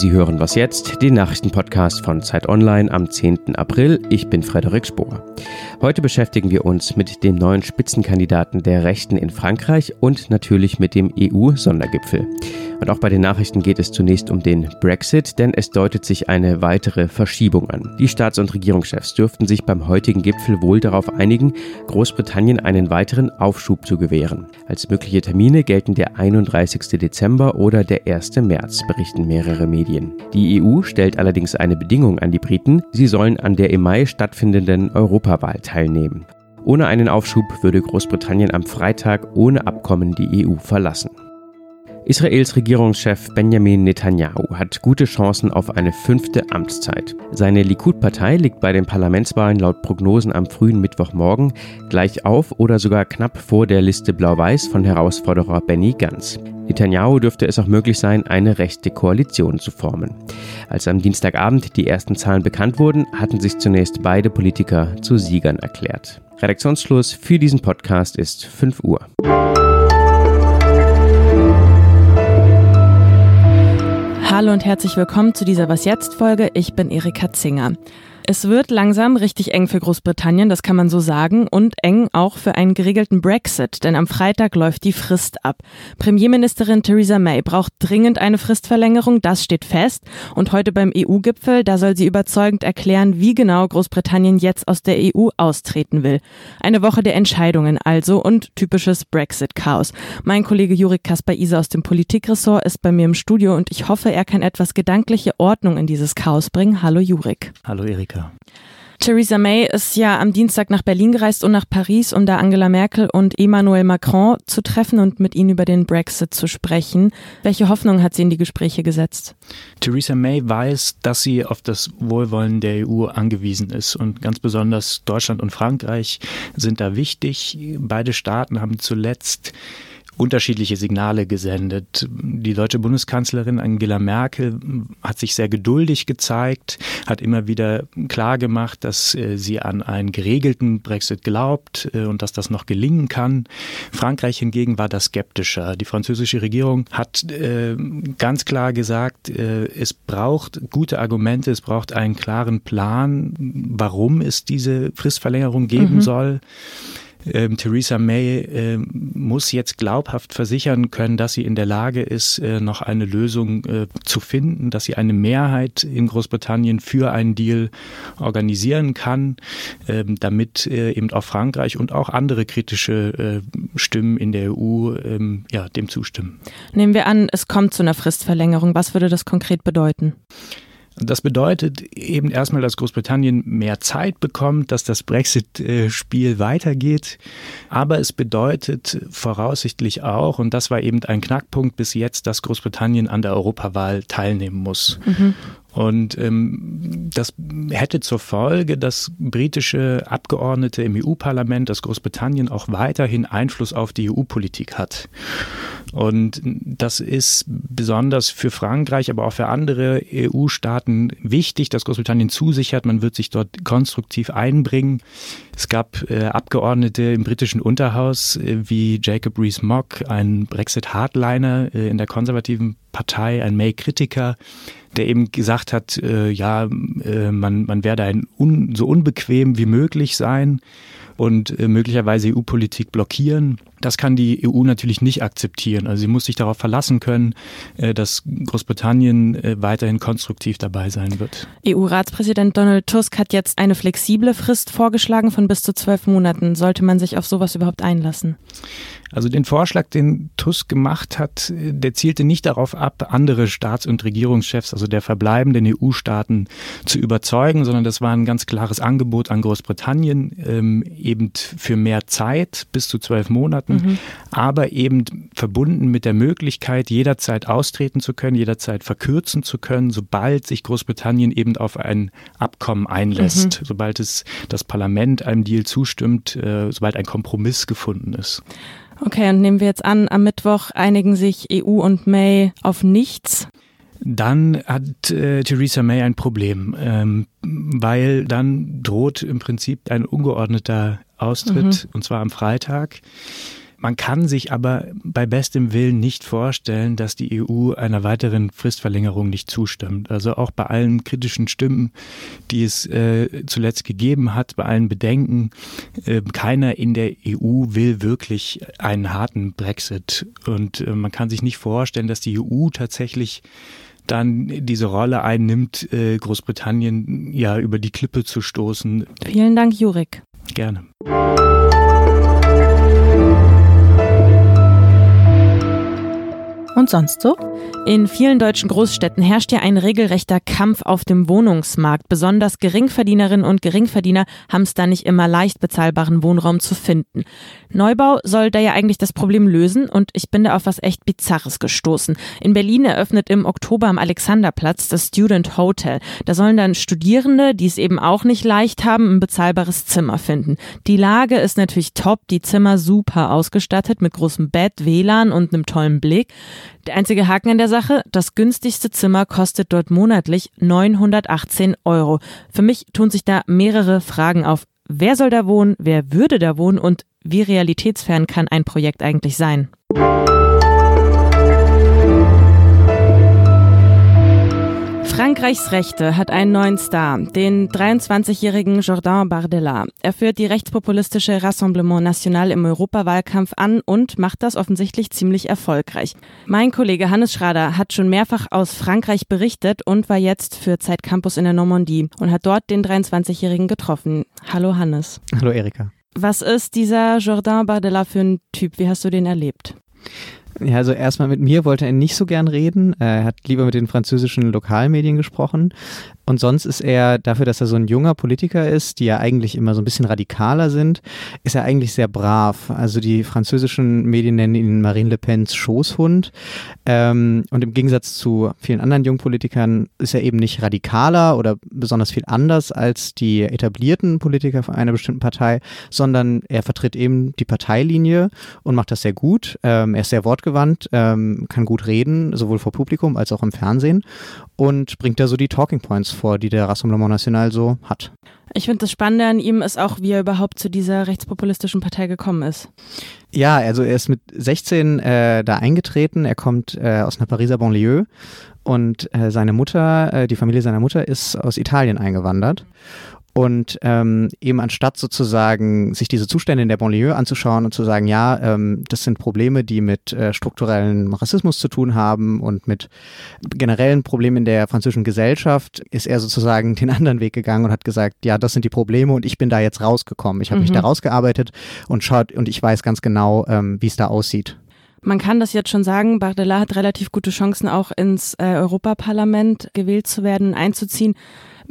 Sie hören was jetzt, den Nachrichtenpodcast von Zeit Online am 10. April. Ich bin Frederik Spohr. Heute beschäftigen wir uns mit dem neuen Spitzenkandidaten der Rechten in Frankreich und natürlich mit dem EU-Sondergipfel. Und auch bei den Nachrichten geht es zunächst um den Brexit, denn es deutet sich eine weitere Verschiebung an. Die Staats- und Regierungschefs dürften sich beim heutigen Gipfel wohl darauf einigen, Großbritannien einen weiteren Aufschub zu gewähren. Als mögliche Termine gelten der 31. Dezember oder der 1. März, berichten mehrere Medien. Die EU stellt allerdings eine Bedingung an die Briten, sie sollen an der im Mai stattfindenden Europawahl teilnehmen. Ohne einen Aufschub würde Großbritannien am Freitag ohne Abkommen die EU verlassen. Israels Regierungschef Benjamin Netanyahu hat gute Chancen auf eine fünfte Amtszeit. Seine Likud-Partei liegt bei den Parlamentswahlen laut Prognosen am frühen Mittwochmorgen gleich auf oder sogar knapp vor der Liste Blau-Weiß von Herausforderer Benny Gantz. Netanyahu dürfte es auch möglich sein, eine rechte Koalition zu formen. Als am Dienstagabend die ersten Zahlen bekannt wurden, hatten sich zunächst beide Politiker zu Siegern erklärt. Redaktionsschluss für diesen Podcast ist 5 Uhr. Und herzlich willkommen zu dieser Was jetzt Folge. Ich bin Erika Zinger. Es wird langsam richtig eng für Großbritannien, das kann man so sagen, und eng auch für einen geregelten Brexit, denn am Freitag läuft die Frist ab. Premierministerin Theresa May braucht dringend eine Fristverlängerung, das steht fest. Und heute beim EU-Gipfel, da soll sie überzeugend erklären, wie genau Großbritannien jetzt aus der EU austreten will. Eine Woche der Entscheidungen also und typisches Brexit-Chaos. Mein Kollege Jurik Kasper-Ise aus dem Politikressort ist bei mir im Studio und ich hoffe, er kann etwas gedankliche Ordnung in dieses Chaos bringen. Hallo Jurik. Hallo Erika. Theresa May ist ja am Dienstag nach Berlin gereist und nach Paris, um da Angela Merkel und Emmanuel Macron zu treffen und mit ihnen über den Brexit zu sprechen. Welche Hoffnung hat sie in die Gespräche gesetzt? Theresa May weiß, dass sie auf das Wohlwollen der EU angewiesen ist und ganz besonders Deutschland und Frankreich sind da wichtig. Beide Staaten haben zuletzt unterschiedliche Signale gesendet. Die deutsche Bundeskanzlerin Angela Merkel hat sich sehr geduldig gezeigt, hat immer wieder klar gemacht, dass äh, sie an einen geregelten Brexit glaubt äh, und dass das noch gelingen kann. Frankreich hingegen war da skeptischer. Die französische Regierung hat äh, ganz klar gesagt, es braucht gute Argumente, es braucht einen klaren Plan, warum es diese Fristverlängerung geben mhm. soll ähm, Theresa May äh, muss jetzt glaubhaft versichern können, dass sie in der Lage ist, äh, noch eine Lösung äh, zu finden, dass sie eine Mehrheit in Großbritannien für einen Deal organisieren kann, ähm, damit äh, eben auch Frankreich und auch andere kritische äh, Stimmen in der EU ähm, ja, dem zustimmen. Nehmen wir an, es kommt zu einer Fristverlängerung. Was würde das konkret bedeuten? Das bedeutet eben erstmal, dass Großbritannien mehr Zeit bekommt, dass das Brexit-Spiel weitergeht. Aber es bedeutet voraussichtlich auch, und das war eben ein Knackpunkt bis jetzt, dass Großbritannien an der Europawahl teilnehmen muss. Mhm. Und ähm, das hätte zur Folge, dass britische Abgeordnete im EU-Parlament, dass Großbritannien auch weiterhin Einfluss auf die EU-Politik hat. Und das ist besonders für Frankreich, aber auch für andere EU-Staaten wichtig, dass Großbritannien zusichert, man wird sich dort konstruktiv einbringen. Es gab äh, Abgeordnete im britischen Unterhaus äh, wie Jacob Rees-Mogg, ein Brexit-Hardliner äh, in der konservativen Partei, ein May-Kritiker, der eben gesagt hat, äh, ja, äh, man, man werde ein un, so unbequem wie möglich sein und äh, möglicherweise EU-Politik blockieren. Das kann die EU natürlich nicht akzeptieren. Also sie muss sich darauf verlassen können, äh, dass Großbritannien äh, weiterhin konstruktiv dabei sein wird. EU-Ratspräsident Donald Tusk hat jetzt eine flexible Frist vorgeschlagen von bis zu zwölf Monaten. Sollte man sich auf sowas überhaupt einlassen? Also den Vorschlag, den Tusk gemacht hat, der zielte nicht darauf ab, andere Staats- und Regierungschefs, also der verbleibenden EU-Staaten, zu überzeugen, sondern das war ein ganz klares Angebot an Großbritannien, ähm, eben für mehr Zeit, bis zu zwölf Monaten, mhm. aber eben verbunden mit der Möglichkeit, jederzeit austreten zu können, jederzeit verkürzen zu können, sobald sich Großbritannien eben auf ein Abkommen einlässt, mhm. sobald es das Parlament einem Deal zustimmt, äh, sobald ein Kompromiss gefunden ist. Okay, und nehmen wir jetzt an, am Mittwoch einigen sich EU und May auf nichts. Dann hat äh, Theresa May ein Problem, ähm, weil dann droht im Prinzip ein ungeordneter Austritt, mhm. und zwar am Freitag. Man kann sich aber bei bestem Willen nicht vorstellen, dass die EU einer weiteren Fristverlängerung nicht zustimmt. Also auch bei allen kritischen Stimmen, die es äh, zuletzt gegeben hat, bei allen Bedenken, äh, keiner in der EU will wirklich einen harten Brexit. Und äh, man kann sich nicht vorstellen, dass die EU tatsächlich dann diese Rolle einnimmt, äh, Großbritannien ja über die Klippe zu stoßen. Vielen Dank, Jurik. Gerne. Und sonst so? In vielen deutschen Großstädten herrscht ja ein regelrechter Kampf auf dem Wohnungsmarkt. Besonders Geringverdienerinnen und Geringverdiener haben es da nicht immer leicht, bezahlbaren Wohnraum zu finden. Neubau soll da ja eigentlich das Problem lösen und ich bin da auf was echt Bizarres gestoßen. In Berlin eröffnet im Oktober am Alexanderplatz das Student Hotel. Da sollen dann Studierende, die es eben auch nicht leicht haben, ein bezahlbares Zimmer finden. Die Lage ist natürlich top, die Zimmer super ausgestattet mit großem Bett, WLAN und einem tollen Blick. Der einzige Haken an der Sache, das günstigste Zimmer kostet dort monatlich 918 Euro. Für mich tun sich da mehrere Fragen auf. Wer soll da wohnen? Wer würde da wohnen? Und wie realitätsfern kann ein Projekt eigentlich sein? Frankreichs Rechte hat einen neuen Star, den 23-jährigen Jordan Bardella. Er führt die rechtspopulistische Rassemblement National im Europawahlkampf an und macht das offensichtlich ziemlich erfolgreich. Mein Kollege Hannes Schrader hat schon mehrfach aus Frankreich berichtet und war jetzt für Zeit Campus in der Normandie und hat dort den 23-jährigen getroffen. Hallo Hannes. Hallo Erika. Was ist dieser Jordan Bardella für ein Typ? Wie hast du den erlebt? Ja, also erstmal mit mir wollte er nicht so gern reden. Er hat lieber mit den französischen Lokalmedien gesprochen. Und sonst ist er, dafür, dass er so ein junger Politiker ist, die ja eigentlich immer so ein bisschen radikaler sind, ist er eigentlich sehr brav. Also die französischen Medien nennen ihn Marine Le Pens Schoßhund. Ähm, und im Gegensatz zu vielen anderen jungen Politikern ist er eben nicht radikaler oder besonders viel anders als die etablierten Politiker von einer bestimmten Partei, sondern er vertritt eben die Parteilinie und macht das sehr gut. Ähm, er ist sehr wortgewandt, ähm, kann gut reden, sowohl vor Publikum als auch im Fernsehen und bringt da so die Talking Points vor, die der Rassemblement National so hat. Ich finde das Spannende an ihm ist auch, wie er überhaupt zu dieser rechtspopulistischen Partei gekommen ist. Ja, also er ist mit 16 äh, da eingetreten. Er kommt äh, aus einer Pariser Banlieue und äh, seine Mutter, äh, die Familie seiner Mutter ist aus Italien eingewandert. Und ähm, eben anstatt sozusagen sich diese Zustände in der Banlieue anzuschauen und zu sagen, ja, ähm, das sind Probleme, die mit äh, strukturellen Rassismus zu tun haben und mit generellen Problemen in der französischen Gesellschaft, ist er sozusagen den anderen Weg gegangen und hat gesagt, ja, das sind die Probleme und ich bin da jetzt rausgekommen. Ich habe mhm. mich da rausgearbeitet und schaut und ich weiß ganz genau, ähm, wie es da aussieht. Man kann das jetzt schon sagen, Bardella hat relativ gute Chancen, auch ins äh, Europaparlament gewählt zu werden, einzuziehen.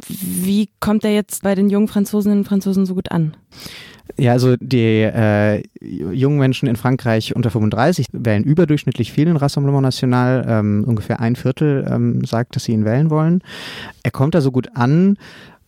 Wie kommt er jetzt bei den jungen Franzosinnen und Franzosen so gut an? Ja, also die äh, jungen Menschen in Frankreich unter 35 wählen überdurchschnittlich viel in Rassemblement National. Ähm, ungefähr ein Viertel ähm, sagt, dass sie ihn wählen wollen. Er kommt da so gut an,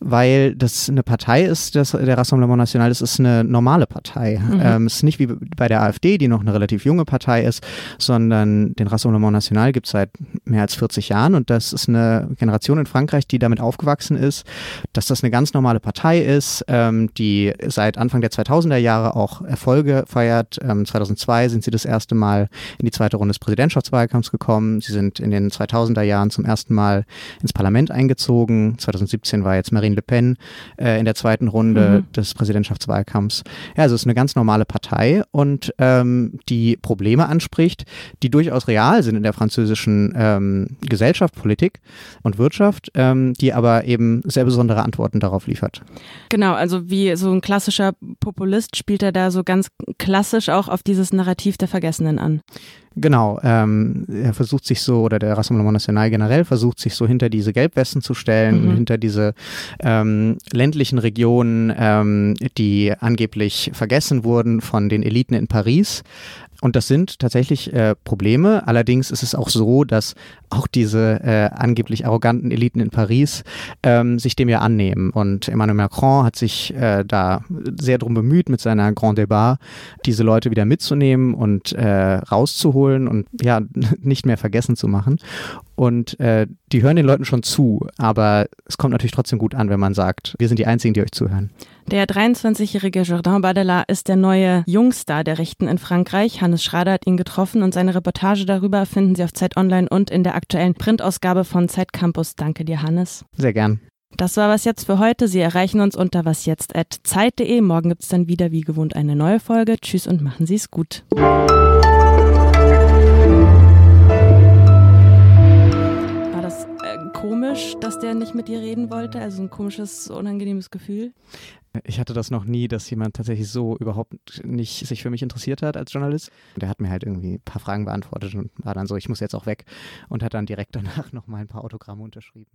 weil das eine Partei ist, das, der Rassemblement National, das ist eine normale Partei. Mhm. Ähm, es ist nicht wie bei der AfD, die noch eine relativ junge Partei ist, sondern den Rassemblement National gibt es seit mehr als 40 Jahren und das ist eine Generation in Frankreich, die damit aufgewachsen ist, dass das eine ganz normale Partei ist, ähm, die seit Anfang der 2000er Jahre auch Erfolge feiert. Ähm, 2002 sind sie das erste Mal in die zweite Runde des Präsidentschaftswahlkampfs gekommen. Sie sind in den 2000er Jahren zum ersten Mal ins Parlament eingezogen. 2017 war jetzt Marine Le Pen äh, in der zweiten Runde mhm. des Präsidentschaftswahlkampfs. Ja, also es ist eine ganz normale Partei und ähm, die Probleme anspricht, die durchaus real sind in der französischen ähm, Gesellschaft, Politik und Wirtschaft, ähm, die aber eben sehr besondere Antworten darauf liefert. Genau, also wie so ein klassischer Populist spielt er da so ganz klassisch auch auf dieses Narrativ der Vergessenen an. Genau, ähm, er versucht sich so, oder der Rassemblement National generell versucht sich so hinter diese Gelbwesten zu stellen, mhm. hinter diese ähm, ländlichen Regionen, ähm, die angeblich vergessen wurden von den Eliten in Paris. Und das sind tatsächlich äh, Probleme. Allerdings ist es auch so, dass auch diese äh, angeblich arroganten Eliten in Paris ähm, sich dem ja annehmen. Und Emmanuel Macron hat sich äh, da sehr drum bemüht, mit seiner Grand Débat diese Leute wieder mitzunehmen und äh, rauszuholen und ja, nicht mehr vergessen zu machen. Und äh, die hören den Leuten schon zu, aber es kommt natürlich trotzdem gut an, wenn man sagt, wir sind die Einzigen, die euch zuhören. Der 23-jährige Jordan Bardella ist der neue Jungstar der Rechten in Frankreich. Hannes Schrader hat ihn getroffen und seine Reportage darüber finden Sie auf Zeit Online und in der aktuellen Printausgabe von Zeit Campus. Danke dir, Hannes. Sehr gern. Das war was jetzt für heute. Sie erreichen uns unter wasjetzt.zeit.de. Morgen gibt es dann wieder wie gewohnt eine neue Folge. Tschüss und machen Sie es gut. Dir reden wollte? Also ein komisches, unangenehmes Gefühl? Ich hatte das noch nie, dass jemand tatsächlich so überhaupt nicht sich für mich interessiert hat als Journalist. Der hat mir halt irgendwie ein paar Fragen beantwortet und war dann so, ich muss jetzt auch weg und hat dann direkt danach nochmal ein paar Autogramme unterschrieben.